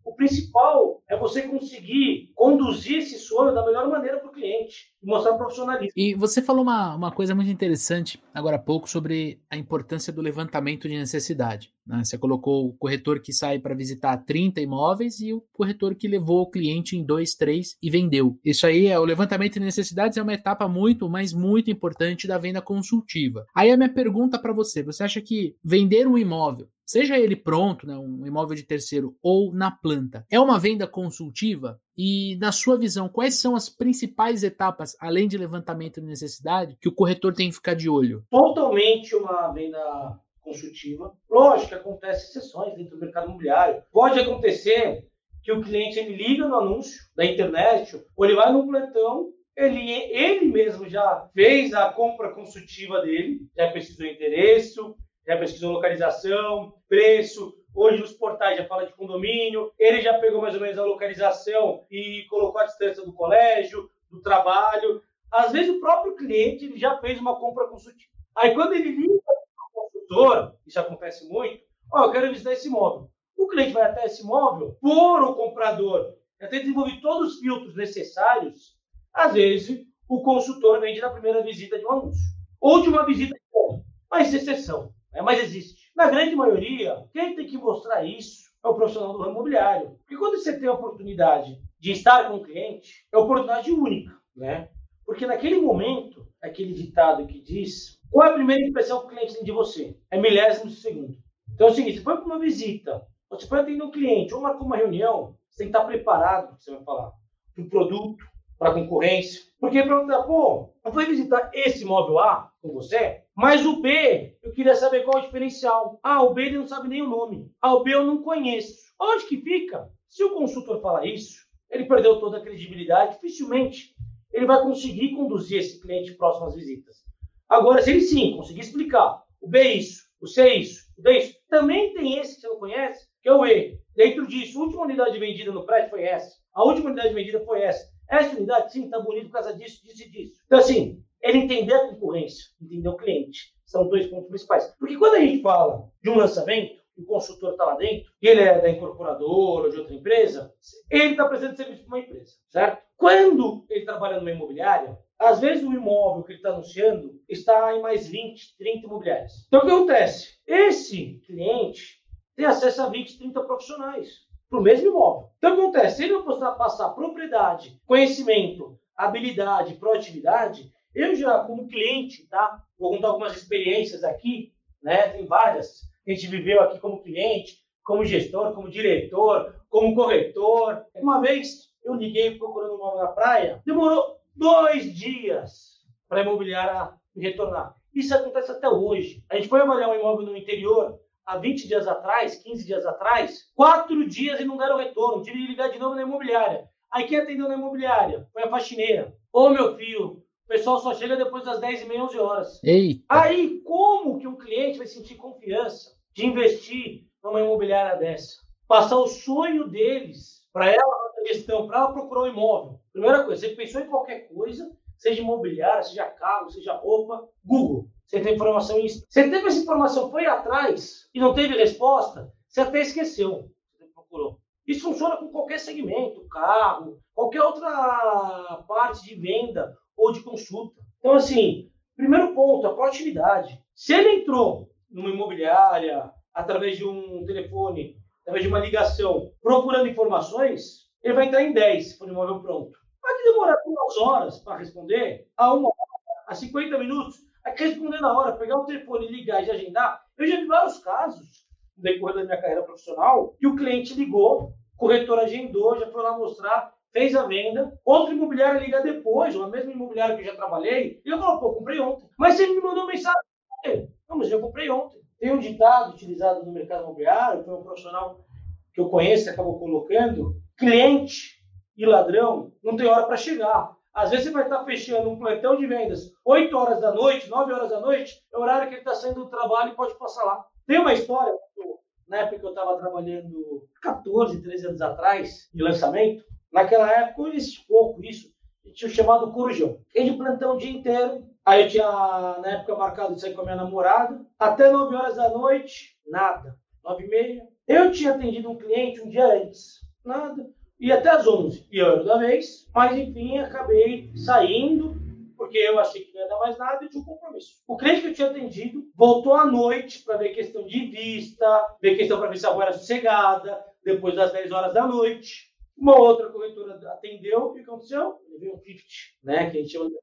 o principal é você conseguir conduzir esse sonho da melhor maneira para o cliente. E mostrar profissionalismo. E você falou uma, uma coisa muito interessante agora há pouco sobre a importância do levantamento de necessidade. Né? Você colocou o corretor que sai para visitar 30 imóveis e o corretor que levou o cliente em dois, três e vendeu. Isso aí é o levantamento de necessidades é uma etapa muito, mas muito importante da venda consultiva. Aí a minha pergunta para você: você acha que vender um imóvel seja ele pronto, né, um imóvel de terceiro ou na planta, é uma venda consultiva? E, na sua visão, quais são as principais etapas, além de levantamento de necessidade, que o corretor tem que ficar de olho? Totalmente uma venda consultiva. Lógico que acontece exceções dentro do mercado imobiliário. Pode acontecer que o cliente ele liga no anúncio da internet ou ele vai no plantão ele, ele mesmo já fez a compra consultiva dele, já pesquisou endereço, já pesquisou localização, preço. Hoje os portais já fala de condomínio. Ele já pegou mais ou menos a localização e colocou a distância do colégio, do trabalho. Às vezes o próprio cliente já fez uma compra consultiva. Aí quando ele liga para o consultor, isso acontece muito, ó, oh, eu quero visitar esse imóvel. O cliente vai até esse imóvel, por o comprador já ter desenvolvido todos os filtros necessários, às vezes o consultor vende na primeira visita de um anúncio. Ou de uma visita de compra. Mas exceção né? mas existe. Na grande maioria, quem tem que mostrar isso é o profissional do ramo imobiliário. Porque quando você tem a oportunidade de estar com o cliente, é oportunidade única, né? Porque naquele momento, aquele ditado que diz, qual é a primeira impressão que o cliente tem de você? É milésimo segundo. Então é o seguinte, você foi para uma visita, você foi atender um cliente ou marcou uma reunião, você tem que estar preparado para o que você vai falar. Para o produto, para a concorrência. Porque perguntar, pô, eu fui visitar esse imóvel A com você, mas o B, eu queria saber qual é o diferencial. Ah, o B ele não sabe nem o nome. Ah, o B eu não conheço. Onde que fica? Se o consultor falar isso, ele perdeu toda a credibilidade, dificilmente ele vai conseguir conduzir esse cliente próximo às visitas. Agora, se ele sim conseguir explicar o B é isso, o C é isso, o D é isso, também tem esse que você não conhece, que é o E. Dentro disso, a última unidade vendida no prédio foi essa. A última unidade vendida foi essa. Essa unidade, sim, está bonita por causa disso, disso e disso. Então, assim, ele entender a concorrência, entender o cliente. São dois pontos principais. Porque quando a gente fala de um lançamento, o consultor está lá dentro, ele é da incorporadora ou de outra empresa, ele está prestando serviço para uma empresa, certo? Quando ele trabalha numa imobiliária, às vezes o imóvel que ele está anunciando está em mais 20, 30 imobiliárias. Então o que acontece? Esse cliente tem acesso a 20, 30 profissionais para o mesmo imóvel. Então o que acontece? Se ele não passar propriedade, conhecimento, habilidade, proatividade, eu já, como cliente, tá? Vou contar algumas experiências aqui, né? Tem várias. A gente viveu aqui como cliente, como gestor, como diretor, como corretor. Uma vez eu liguei procurando um imóvel na praia, demorou dois dias para a imobiliária me retornar. Isso acontece até hoje. A gente foi avaliar um imóvel no interior há 20 dias atrás, 15 dias atrás, quatro dias e não deram retorno. Tive que ligar de novo na imobiliária. Aí quem atendeu na imobiliária foi a faxineira. Ô meu filho, pessoal só chega depois das 10 e meia, 11 horas. Eita. Aí, como que um cliente vai sentir confiança de investir numa imobiliária dessa? Passar o sonho deles para ela, a gestão, para ela procurar um imóvel. Primeira coisa, você pensou em qualquer coisa, seja imobiliária, seja carro, seja roupa, Google. Você tem informação em... Você teve essa informação, foi atrás e não teve resposta, você até esqueceu. Você procurou. Isso funciona com qualquer segmento, carro, qualquer outra parte de venda ou de consulta. Então, assim, primeiro ponto, a proatividade. Se ele entrou numa imobiliária, através de um telefone, através de uma ligação, procurando informações, ele vai entrar em 10 se for um imóvel pronto. Que demorar duas horas para responder, a uma hora, a 50 minutos, aqui responder na hora, pegar o telefone, ligar e agendar. Eu já vi vários casos no decorrer da minha carreira profissional que o cliente ligou, o corretor agendou, já foi lá mostrar, fez a venda, outro imobiliário liga depois, ou a mesma imobiliária que eu já trabalhei, e eu falo, pô, comprei ontem. Mas você me mandou mensagem. Não, mas eu comprei ontem. Tem um ditado utilizado no mercado imobiliário, foi um profissional que eu conheço que acabou colocando, cliente e ladrão não tem hora para chegar. Às vezes você vai estar fechando um plantão de vendas 8 horas da noite, 9 horas da noite, é o horário que ele está saindo do trabalho e pode passar lá. Tem uma história, na época que eu estava trabalhando 14, 13 anos atrás, de lançamento, Naquela época, existe pouco isso. Tinha chamado Corujão. Fiquei de plantão o dia inteiro. Aí eu tinha, na época, marcado de sair com a minha namorada. Até 9 horas da noite, nada. 9 e meia. Eu tinha atendido um cliente um dia antes. Nada. ia até às 11 e eu da vez, mas enfim, acabei saindo, porque eu achei que não ia dar mais nada e tinha um compromisso. O cliente que eu tinha atendido voltou à noite para ver questão de vista, ver questão para ver se a rua era sossegada, depois das 10 horas da noite. Uma outra corretora atendeu e o que aconteceu? Ele veio um 50, né? Que a gente chama de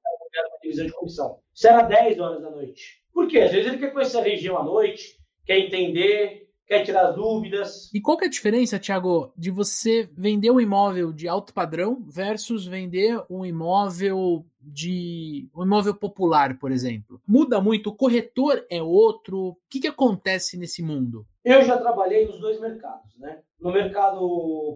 divisão de comissão. Isso era 10 horas da noite. Por quê? Às vezes ele quer conhecer a região à noite, quer entender, quer tirar dúvidas. E qual que é a diferença, Thiago, de você vender um imóvel de alto padrão versus vender um imóvel de um imóvel popular, por exemplo? Muda muito, o corretor é outro. O que, que acontece nesse mundo? Eu já trabalhei nos dois mercados, né? No mercado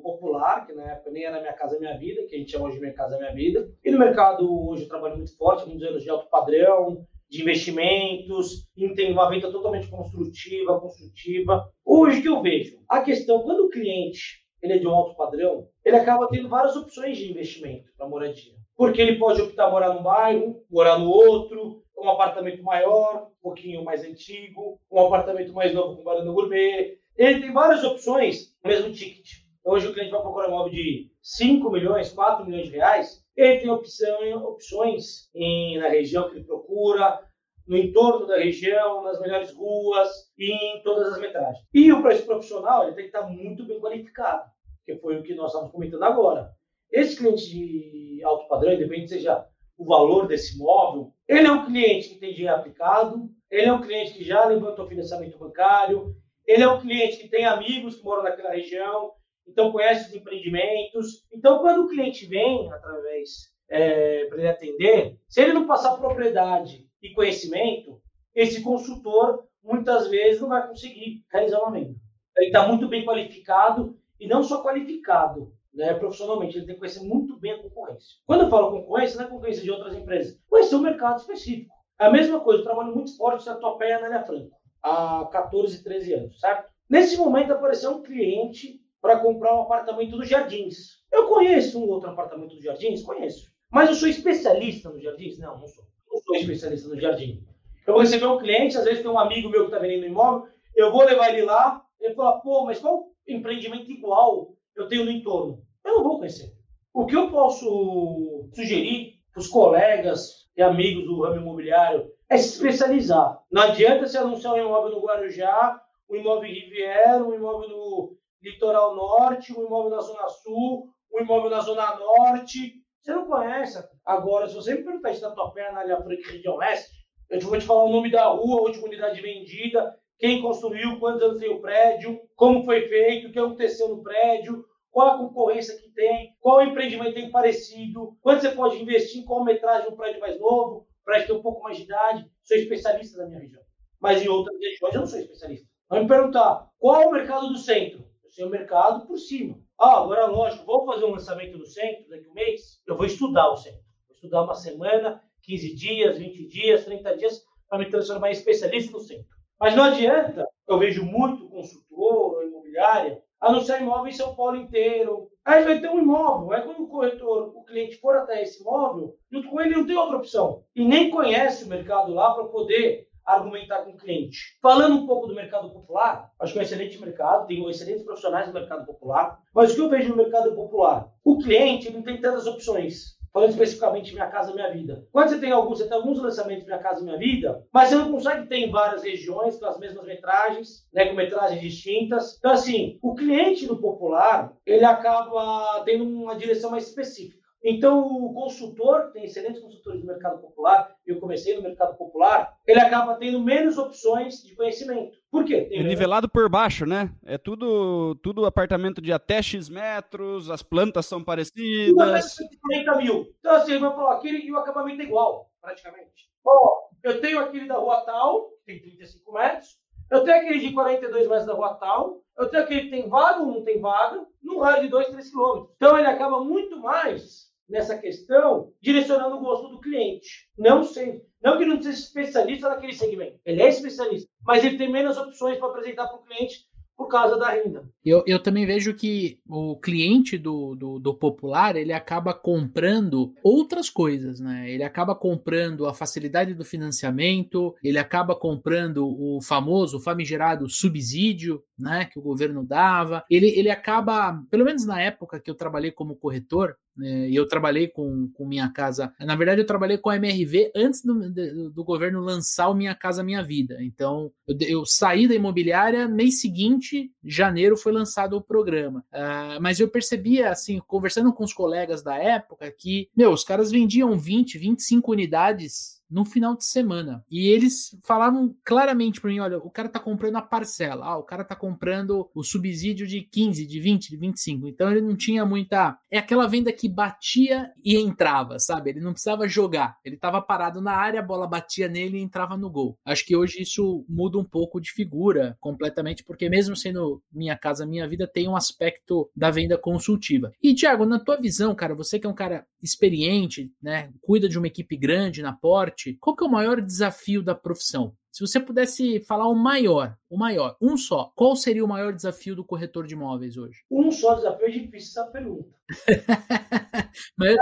popular, que na época nem era Minha Casa Minha Vida, que a gente chama hoje de Minha Casa Minha Vida, e no mercado hoje eu trabalho muito forte, muitos anos de alto padrão, de investimentos, tem uma venda totalmente construtiva, construtiva. Hoje que eu vejo, a questão, quando o cliente ele é de um alto padrão, ele acaba tendo várias opções de investimento para moradia. Porque ele pode optar morar num bairro, morar no outro, um apartamento maior, um pouquinho mais antigo, um apartamento mais novo com varanda gourmet. Ele tem várias opções mesmo ticket. Hoje o cliente vai procurar um imóvel de 5 milhões, 4 milhões de reais, ele tem opção, opções em, na região que ele procura, no entorno da região, nas melhores ruas e em todas as metragens. E o preço profissional ele tem que estar muito bem qualificado, que foi o que nós estamos comentando agora. Esse cliente de alto padrão, independente seja o valor desse imóvel, ele é um cliente que tem dinheiro aplicado, ele é um cliente que já levantou financiamento bancário, ele é um cliente que tem amigos que moram naquela região, então conhece os empreendimentos. Então, quando o cliente vem através é, para ele atender, se ele não passar propriedade e conhecimento, esse consultor muitas vezes não vai conseguir realizar uma venda. Ele está muito bem qualificado e não só qualificado né, profissionalmente, ele tem que conhecer muito bem a concorrência. Quando eu falo concorrência, não é concorrência de outras empresas, conhecer o mercado específico. A mesma coisa, eu trabalho muito forte na Topé e Anália Franco, há 14, 13 anos, certo? Nesse momento apareceu um cliente para comprar um apartamento dos Jardins. Eu conheço um outro apartamento dos Jardins? Conheço. Mas eu sou especialista nos Jardins? Não, não sou. Não sou especialista no Jardim. Eu vou receber um cliente, às vezes tem um amigo meu que está vendendo imóvel, eu vou levar ele lá, ele fala, pô, mas qual empreendimento igual eu tenho no entorno? Eu não vou conhecer. O que eu posso sugerir para os colegas e amigos do ramo imobiliário é se especializar. Não adianta você anunciar um imóvel no Guarujá, um imóvel em Riviera, um imóvel no litoral norte, um imóvel na zona sul, um imóvel na zona norte. Você não conhece. Agora, se você me perguntar isso na tua perna, na área franca região oeste, eu vou te falar o nome da rua, a última unidade vendida, quem construiu, quantos anos tem o prédio, como foi feito, o que aconteceu no prédio, qual a concorrência que tem, qual empreendimento tem parecido, quanto você pode investir, em qual metragem um prédio mais novo, prédio tem um pouco mais de idade. Sou especialista na minha região. Mas em outras regiões eu não sou especialista. Vai me perguntar, qual é o mercado do centro? Eu sei o mercado por cima. Ah, agora lógico, vou fazer um lançamento no centro daqui a um mês, eu vou estudar o centro. Vou estudar uma semana, 15 dias, 20 dias, 30 dias, para me transformar em especialista no centro. Mas não adianta, eu vejo muito consultor, imobiliária, anunciar imóvel em São Paulo inteiro. Aí vai ter um imóvel. Aí quando o corretor, o cliente for até esse imóvel, junto com ele não tem outra opção. E nem conhece o mercado lá para poder argumentar com o cliente. Falando um pouco do mercado popular, acho que é um excelente mercado, tem excelentes profissionais no mercado popular, mas o que eu vejo no mercado popular? O cliente não tem tantas opções. Falando especificamente Minha Casa Minha Vida. Quando você tem alguns, você tem alguns lançamentos Minha Casa Minha Vida, mas você não consegue ter em várias regiões com as mesmas metragens, né, com metragens distintas. Então, assim, o cliente do popular, ele acaba tendo uma direção mais específica. Então, o consultor, tem excelentes consultores do mercado popular, eu comecei no mercado popular, ele acaba tendo menos opções de conhecimento. Por quê? é nivelado por baixo, né? É tudo, tudo apartamento de até X metros, as plantas são parecidas. Tudo 40 mil. Então, assim, ele vai falar, aquele e o acabamento é igual, praticamente. Ó, eu tenho aquele da rua tal, que tem 35 metros, eu tenho aquele de 42 metros da rua tal, eu tenho aquele que tem vaga ou não tem vaga, num raio de 2, 3 quilômetros. Então, ele acaba muito mais nessa questão, direcionando o gosto do cliente. Não sei, não que ele não seja especialista naquele segmento. Ele é especialista, mas ele tem menos opções para apresentar para o cliente por causa da renda. Eu, eu também vejo que o cliente do, do, do, popular ele acaba comprando outras coisas, né? Ele acaba comprando a facilidade do financiamento, ele acaba comprando o famoso, famigerado subsídio, né? Que o governo dava. Ele, ele acaba, pelo menos na época que eu trabalhei como corretor, né, e eu trabalhei com, com Minha Casa. Na verdade, eu trabalhei com a MRV antes do, do, do governo lançar o Minha Casa Minha Vida. Então, eu, eu, saí da imobiliária, mês seguinte, janeiro, foi lançado o programa. Uh, mas eu percebia, assim, conversando com os colegas da época, que, meu, os caras vendiam 20, 25 unidades no final de semana. E eles falavam claramente para mim: olha, o cara tá comprando a parcela, ah, o cara tá comprando o subsídio de 15, de 20, de 25. Então ele não tinha muita. É aquela venda que batia e entrava, sabe? Ele não precisava jogar. Ele tava parado na área, a bola batia nele e entrava no gol. Acho que hoje isso muda um pouco de figura completamente, porque mesmo sendo minha casa, minha vida, tem um aspecto da venda consultiva. E, Thiago, na tua visão, cara, você que é um cara experiente, né? Cuida de uma equipe grande na porte. Qual que é o maior desafio da profissão? Se você pudesse falar o maior, o maior, um só, qual seria o maior desafio do corretor de imóveis hoje? Um só desafio é difícil essa pergunta. Mas eu,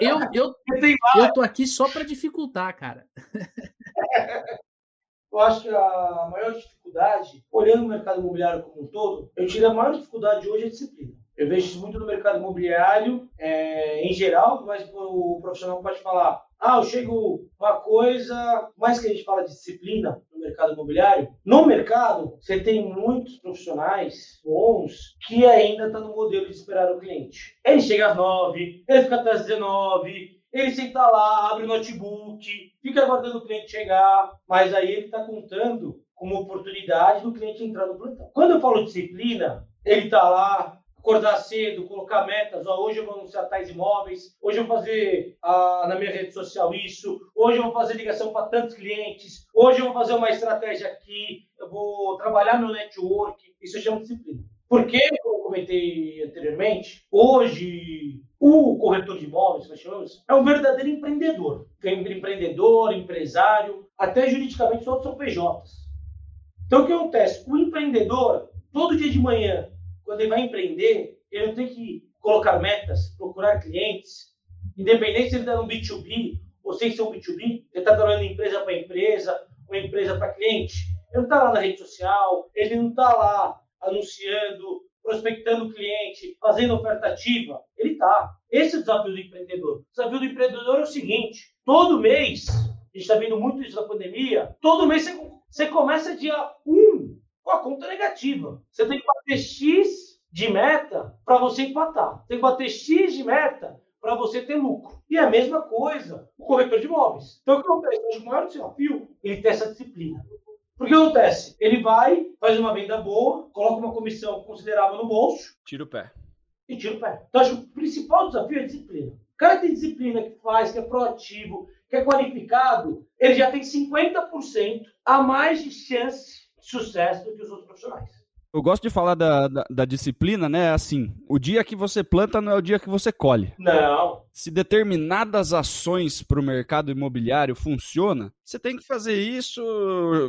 eu, eu, eu, eu tô aqui só para dificultar, cara. Eu acho que a maior dificuldade, olhando o mercado imobiliário como um todo, eu tiro a maior dificuldade hoje é a disciplina. Eu vejo isso muito no mercado imobiliário é, em geral, mas o profissional pode falar: ah, eu chego uma coisa, mais que a gente fala de disciplina no mercado imobiliário. No mercado, você tem muitos profissionais bons que ainda estão tá no modelo de esperar o cliente. Ele chega às nove, ele fica até às 19, ele senta lá, abre o notebook, fica aguardando o cliente chegar, mas aí ele está contando como oportunidade do cliente entrar no plantão. Quando eu falo disciplina, ele está lá, acordar cedo, colocar metas. Ó, hoje eu vou anunciar tais imóveis, hoje eu vou fazer ah, na minha rede social isso, hoje eu vou fazer ligação para tantos clientes, hoje eu vou fazer uma estratégia aqui, eu vou trabalhar meu network. Isso chama disciplina. Porque, como eu comentei anteriormente, hoje o corretor de imóveis, nós chamamos, é um verdadeiro empreendedor. Empreendedor, empresário, até juridicamente todos são PJs. Então o que acontece? O empreendedor, todo dia de manhã, quando ele vai empreender, ele não tem que colocar metas, procurar clientes, independente se ele está no B2B ou sem ser um B2B, ele está trabalhando empresa para empresa, ou empresa para cliente. Ele não está lá na rede social, ele não está lá anunciando, prospectando cliente, fazendo oferta ativa. Ele está. Esse é o desafio do empreendedor. O desafio do empreendedor é o seguinte: todo mês, a gente está vendo muito isso na pandemia, todo mês você, você começa dia 1 com a conta negativa. Você tem que bater X de meta para você empatar. Tem que bater X de meta para você ter lucro. E é a mesma coisa o corretor de imóveis. Então, o que acontece? Hoje, o maior desafio ele ter essa disciplina. Porque acontece? Ele vai, faz uma venda boa, coloca uma comissão considerável no bolso. Tira o pé. E tira o pé. Então, acho que o principal desafio é a disciplina. O cara que tem disciplina, que faz, que é proativo, que é qualificado, ele já tem 50% a mais de chance sucesso do que os outros profissionais. Eu gosto de falar da, da, da, disciplina, né? Assim, o dia que você planta não é o dia que você colhe. Não. Se determinadas ações para o mercado imobiliário funciona, você tem que fazer isso,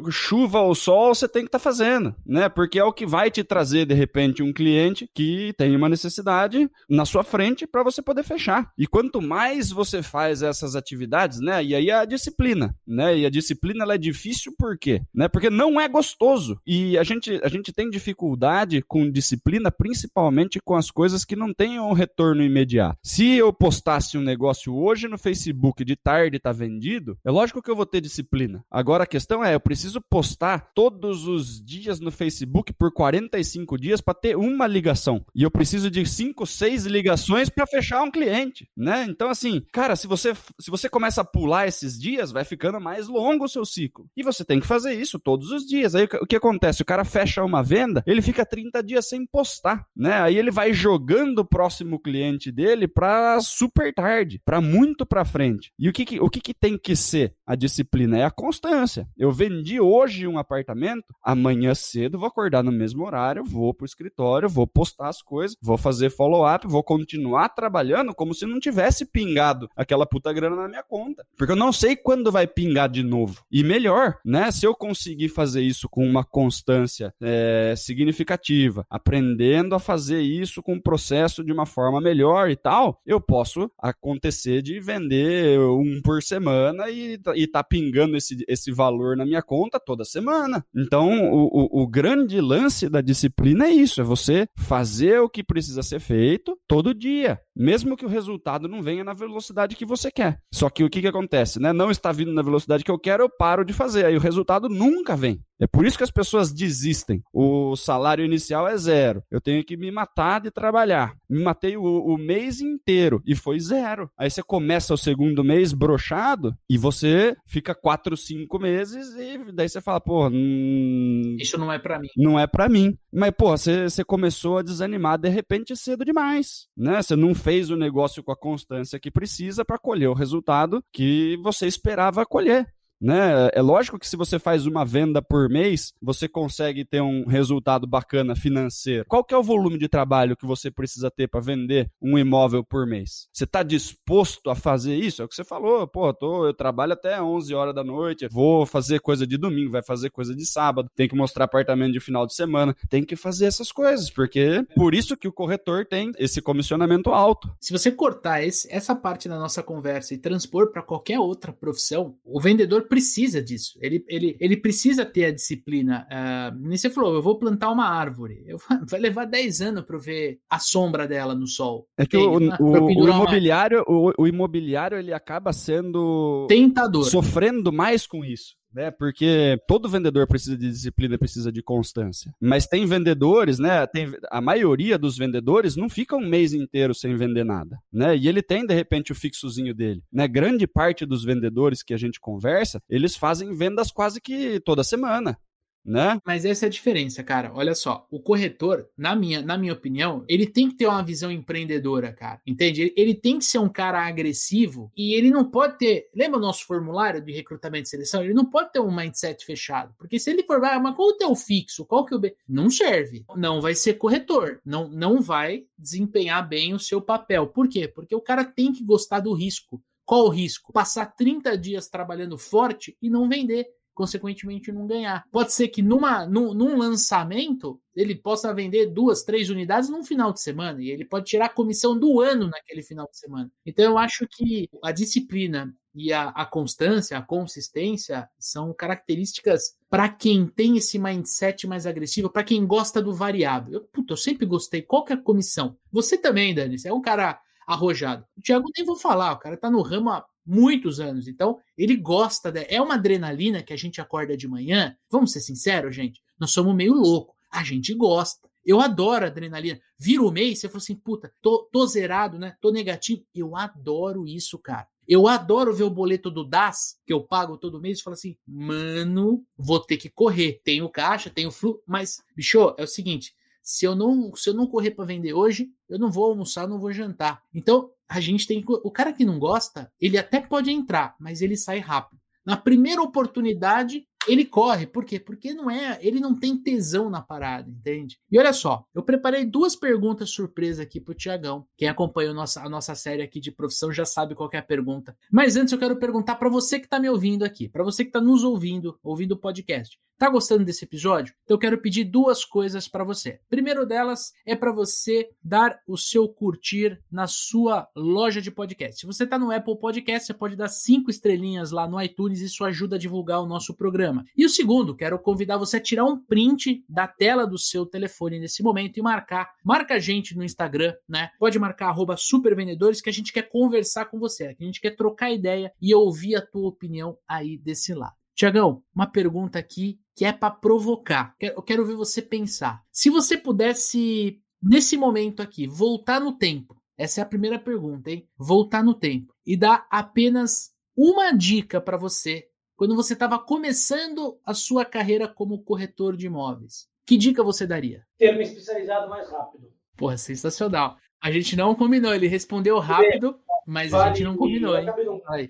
chuva ou sol, você tem que estar tá fazendo, né? Porque é o que vai te trazer, de repente, um cliente que tem uma necessidade na sua frente para você poder fechar. E quanto mais você faz essas atividades, né? E aí a disciplina, né? E a disciplina ela é difícil por quê? Né? Porque não é gostoso. E a gente, a gente tem dificuldade com disciplina, principalmente com as coisas que não têm um retorno imediato. Se eu postasse um negócio hoje no Facebook de tarde tá vendido, é lógico que eu vou ter disciplina. Agora a questão é, eu preciso postar todos os dias no Facebook por 45 dias para ter uma ligação. E eu preciso de 5, 6 ligações para fechar um cliente, né? Então assim, cara, se você se você começa a pular esses dias, vai ficando mais longo o seu ciclo. E você tem que fazer isso todos os dias. Aí o que acontece? O cara fecha uma venda, ele fica 30 dias sem postar, né? Aí ele vai jogando o próximo cliente dele para super tarde, para muito para frente. E o que, que o que, que tem que ser a disciplina disciplina, é a constância. Eu vendi hoje um apartamento, amanhã cedo vou acordar no mesmo horário, vou pro escritório, vou postar as coisas, vou fazer follow-up, vou continuar trabalhando como se não tivesse pingado aquela puta grana na minha conta. Porque eu não sei quando vai pingar de novo. E melhor, né? Se eu conseguir fazer isso com uma constância é, significativa, aprendendo a fazer isso com o processo de uma forma melhor e tal, eu posso acontecer de vender um por semana e, e tá pingando esse, esse valor na minha conta toda semana. Então, o, o, o grande lance da disciplina é isso: é você fazer o que precisa ser feito todo dia, mesmo que o resultado não venha na velocidade que você quer. Só que o que, que acontece, né? Não está vindo na velocidade que eu quero, eu paro de fazer. Aí o resultado nunca vem. É por isso que as pessoas desistem. O salário inicial é zero. Eu tenho que me matar de trabalhar. Me matei o, o mês inteiro e foi zero. Aí você começa o segundo mês brochado e você fica quatro, cinco meses e daí você fala, pô, hum, isso não é para mim. Não é para mim. Mas pô, você, você começou a desanimar de repente cedo demais, né? Você não fez o negócio com a constância que precisa para colher o resultado que você esperava colher. Né? É lógico que se você faz uma venda por mês, você consegue ter um resultado bacana financeiro. Qual que é o volume de trabalho que você precisa ter para vender um imóvel por mês? Você está disposto a fazer isso? É o que você falou, pô, tô, eu trabalho até 11 horas da noite, vou fazer coisa de domingo, vai fazer coisa de sábado, tem que mostrar apartamento de final de semana, tem que fazer essas coisas, porque por isso que o corretor tem esse comissionamento alto. Se você cortar esse, essa parte da nossa conversa e transpor para qualquer outra profissão, o vendedor precisa disso. Ele, ele, ele precisa ter a disciplina. Uh, nem você falou, eu vou plantar uma árvore. Eu, vai levar 10 anos para ver a sombra dela no sol. É que o, o, o, imobiliário, uma... o, o imobiliário ele acaba sendo tentador, sofrendo mais com isso né? Porque todo vendedor precisa de disciplina, precisa de constância. Mas tem vendedores, né? Tem, a maioria dos vendedores não fica um mês inteiro sem vender nada, né? E ele tem de repente o fixozinho dele, né? Grande parte dos vendedores que a gente conversa, eles fazem vendas quase que toda semana né? Mas essa é a diferença, cara. Olha só, o corretor, na minha, na minha opinião, ele tem que ter uma visão empreendedora, cara. Entende? Ele, ele tem que ser um cara agressivo e ele não pode ter. Lembra o nosso formulário de recrutamento e seleção? Ele não pode ter um mindset fechado. Porque se ele for, ah, mas qual o teu fixo? Qual que é o. B? Não serve. Não vai ser corretor. Não, não vai desempenhar bem o seu papel. Por quê? Porque o cara tem que gostar do risco. Qual o risco? Passar 30 dias trabalhando forte e não vender consequentemente não ganhar. Pode ser que numa, num, num, lançamento ele possa vender duas, três unidades num final de semana e ele pode tirar a comissão do ano naquele final de semana. Então eu acho que a disciplina e a, a constância, a consistência são características para quem tem esse mindset mais agressivo, para quem gosta do variável. Eu, puta, eu sempre gostei. Qual que é a comissão? Você também, Dani, você é um cara arrojado. O Thiago nem vou falar, o cara tá no ramo há muitos anos. Então, ele gosta, de, é uma adrenalina que a gente acorda de manhã. Vamos ser sinceros, gente, nós somos meio louco. A gente gosta. Eu adoro adrenalina. Vira o mês, você fala assim, puta, tô, tô zerado, né? Tô negativo. Eu adoro isso, cara. Eu adoro ver o boleto do DAS, que eu pago todo mês, e falo assim, mano, vou ter que correr. Tenho caixa, tenho fluxo, mas, bicho, é o seguinte, se eu não, se eu não correr para vender hoje, eu não vou almoçar, não vou jantar. Então, a gente tem que. O cara que não gosta, ele até pode entrar, mas ele sai rápido. Na primeira oportunidade, ele corre. Por quê? Porque não é, ele não tem tesão na parada, entende? E olha só, eu preparei duas perguntas surpresa aqui pro Tiagão. Quem acompanha a nossa, a nossa série aqui de profissão já sabe qual é a pergunta. Mas antes eu quero perguntar para você que tá me ouvindo aqui, para você que tá nos ouvindo, ouvindo o podcast. Tá gostando desse episódio? Então eu quero pedir duas coisas para você. Primeiro delas é para você dar o seu curtir na sua loja de podcast. Se você tá no Apple Podcast, você pode dar cinco estrelinhas lá no iTunes, isso ajuda a divulgar o nosso programa. E o segundo, quero convidar você a tirar um print da tela do seu telefone nesse momento e marcar. Marca a gente no Instagram, né? Pode marcar supervendedores que a gente quer conversar com você, que a gente quer trocar ideia e ouvir a tua opinião aí desse lado. Tiagão, uma pergunta aqui que é para provocar. Eu quero ver você pensar. Se você pudesse, nesse momento aqui, voltar no tempo, essa é a primeira pergunta, hein? Voltar no tempo e dar apenas uma dica para você quando você estava começando a sua carreira como corretor de imóveis. Que dica você daria? Ter me especializado mais rápido. Porra, sensacional. A gente não combinou, ele respondeu rápido, mas vale, a gente não combinou. Hein?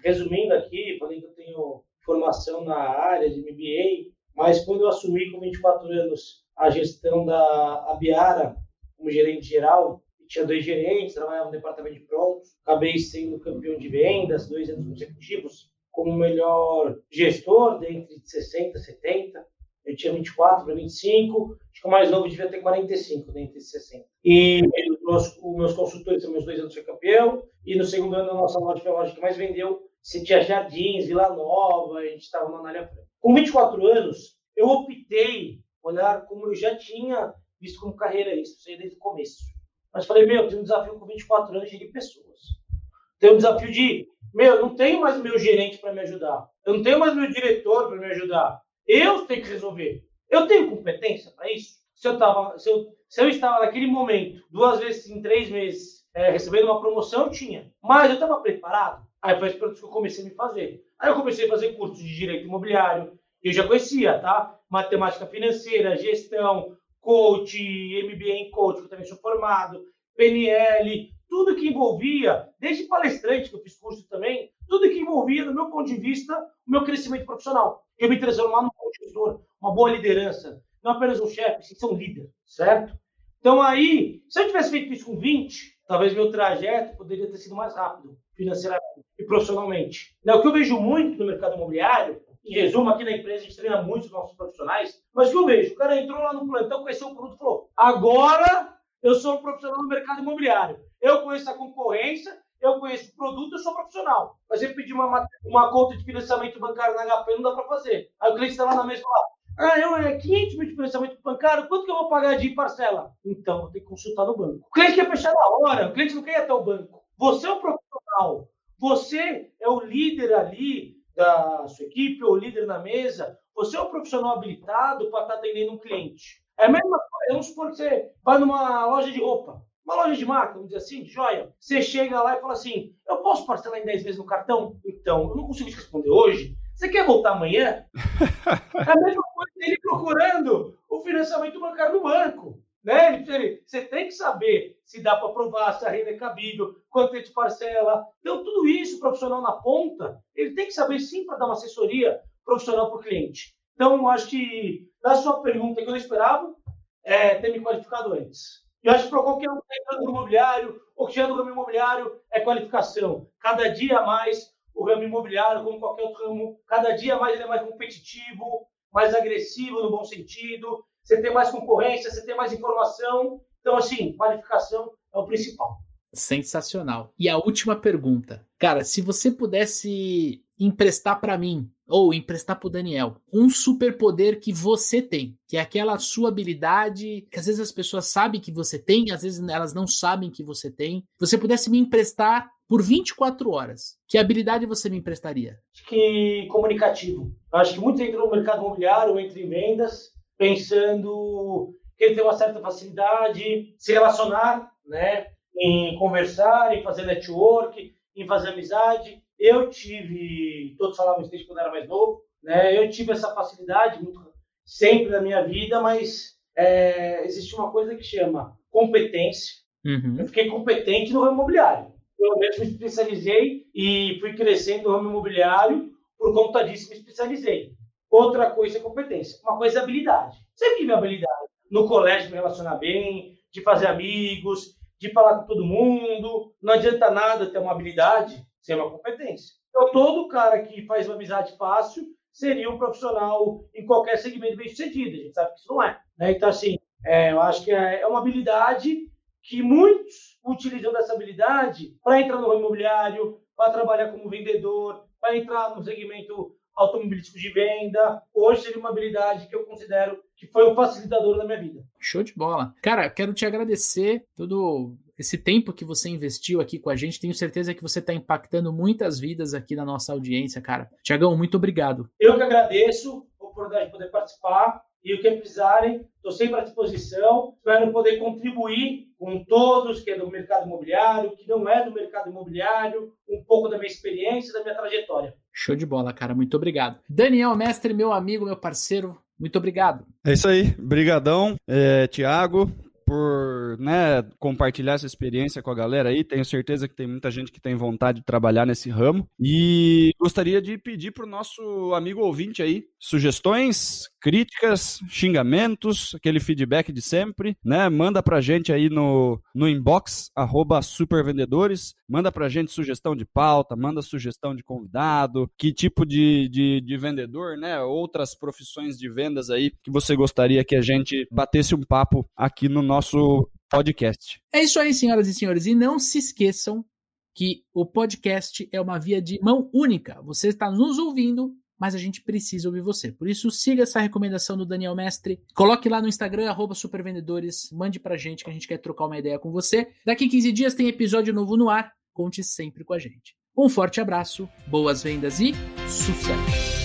Resumindo aqui, falei que eu tenho formação na área de MBA, mas quando eu assumi com 24 anos a gestão da Abiara como gerente geral, tinha dois gerentes, trabalhava no departamento de prontos, acabei sendo campeão de vendas, dois anos consecutivos, como melhor gestor, dentre 60 e 70. Eu tinha 24 para 25, acho que o mais novo devia ter 45 dentre de 60. E os meus, consultores, meus dois anos, foi campeão, e no segundo ano a nossa loja foi a loja que mais vendeu, se tinha Jardins, Vila Nova, a gente estava na Anália. Com 24 anos, eu optei olhar como eu já tinha visto como carreira isso, desde o começo. Mas falei, meu, tem um desafio com 24 anos de gerir pessoas. Tem um desafio de, meu, eu não tenho mais meu gerente para me ajudar. Eu não tenho mais meu diretor para me ajudar. Eu tenho que resolver. Eu tenho competência para isso? Se eu, tava, se, eu, se eu estava naquele momento, duas vezes em três meses, é, recebendo uma promoção, eu tinha. Mas eu estava preparado. Aí foi as que eu comecei a me fazer. Aí eu comecei a fazer cursos de direito imobiliário. Eu já conhecia, tá? Matemática financeira, gestão, coach, MBA em coach, que eu também sou formado, PNL, tudo que envolvia, desde palestrante, que eu fiz curso também, tudo que envolvia, do meu ponto de vista, o meu crescimento profissional. Eu me transformar num bom gestor, uma boa liderança, não apenas um chefe, sim ser um líder, certo? Então aí, se eu tivesse feito isso com 20, talvez meu trajeto poderia ter sido mais rápido, financeiramente e profissionalmente. Né, o que eu vejo muito no mercado imobiliário em resumo, aqui na empresa a gente treina muito os nossos profissionais, mas o que eu vejo? O cara entrou lá no plantão, conheceu o produto e falou: agora eu sou um profissional no mercado imobiliário. Eu conheço a concorrência, eu conheço o produto, eu sou profissional. Mas ele pedir uma, uma conta de financiamento bancário na HP, não dá para fazer. Aí o cliente está lá na mesa e fala: ah, eu é 500 mil de financiamento bancário, quanto que eu vou pagar de parcela? Então, vou ter que consultar no banco. O cliente quer fechar na hora, o cliente não quer ir até o banco. Você é o profissional, você é o líder ali da sua equipe ou líder na mesa, você é um profissional habilitado para estar tá atendendo um cliente. É a mesma coisa, vamos supor que você vai numa loja de roupa, uma loja de marca, vamos dizer assim, de joia. Você chega lá e fala assim: eu posso parcelar em 10 vezes no cartão? Então, eu não consigo te responder hoje. Você quer voltar amanhã? é a mesma coisa ele procurando o financiamento bancário no banco. Né? Você tem que saber se dá para provar, se a renda é cabível, quanto é de parcela. Então, tudo isso, o profissional na ponta, ele tem que saber sim para dar uma assessoria profissional para o cliente. Então, eu acho que, na sua pergunta, que eu não esperava, é ter me qualificado antes. Eu acho que para qualquer um que está no imobiliário, ou que já é no ramo imobiliário, é qualificação. Cada dia mais, o ramo imobiliário, como qualquer outro ramo, cada dia mais ele é mais competitivo, mais agressivo no bom sentido, você tem mais concorrência, você tem mais informação. Então, assim, qualificação é o principal. Sensacional. E a última pergunta. Cara, se você pudesse emprestar para mim ou emprestar para o Daniel um superpoder que você tem, que é aquela sua habilidade que às vezes as pessoas sabem que você tem, às vezes elas não sabem que você tem. Você pudesse me emprestar por 24 horas, que habilidade você me emprestaria? Acho que comunicativo. Acho que muitos entram no mercado imobiliário, entram em vendas, pensando que ele tem uma certa facilidade se relacionar, né? em conversar, em fazer network, em fazer amizade. Eu tive, todos falavam isso desde quando era mais novo, né? eu tive essa facilidade muito, sempre na minha vida, mas é, existe uma coisa que chama competência. Uhum. Eu fiquei competente no ramo imobiliário. Eu mesmo me especializei e fui crescendo no ramo imobiliário, por conta disso me especializei. Outra coisa é competência. Uma coisa é habilidade. Sempre tive habilidade. No colégio, me relacionar bem, de fazer amigos, de falar com todo mundo. Não adianta nada ter uma habilidade sem uma competência. Então, todo cara que faz uma amizade fácil seria um profissional em qualquer segmento bem sucedido. A gente sabe que isso não é. Né? Então, assim, é, eu acho que é, é uma habilidade que muitos utilizam dessa habilidade para entrar no imobiliário, para trabalhar como vendedor, para entrar no segmento automobilístico de venda. Hoje seria uma habilidade que eu considero que foi um facilitador da minha vida. Show de bola. Cara, quero te agradecer todo esse tempo que você investiu aqui com a gente. Tenho certeza que você está impactando muitas vidas aqui na nossa audiência, cara. Tiagão, muito obrigado. Eu que agradeço a oportunidade de poder participar. E o que precisarem, estou sempre à disposição. Espero poder contribuir com todos que é do mercado imobiliário, que não é do mercado imobiliário, um pouco da minha experiência, da minha trajetória. Show de bola, cara. Muito obrigado. Daniel Mestre, meu amigo, meu parceiro, muito obrigado. É isso aí. Brigadão, é, Tiago né, compartilhar essa experiência com a galera aí. Tenho certeza que tem muita gente que tem vontade de trabalhar nesse ramo. E gostaria de pedir para o nosso amigo ouvinte aí sugestões, críticas, xingamentos, aquele feedback de sempre, né? Manda pra gente aí no, no inbox, arroba supervendedores, manda pra gente sugestão de pauta, manda sugestão de convidado, que tipo de, de, de vendedor, né? Outras profissões de vendas aí que você gostaria que a gente batesse um papo aqui no nosso podcast. É isso aí, senhoras e senhores. E não se esqueçam que o podcast é uma via de mão única. Você está nos ouvindo mas a gente precisa ouvir você. Por isso, siga essa recomendação do Daniel Mestre, coloque lá no Instagram, supervendedores, mande pra gente que a gente quer trocar uma ideia com você. Daqui 15 dias tem episódio novo no ar, conte sempre com a gente. Um forte abraço, boas vendas e sucesso!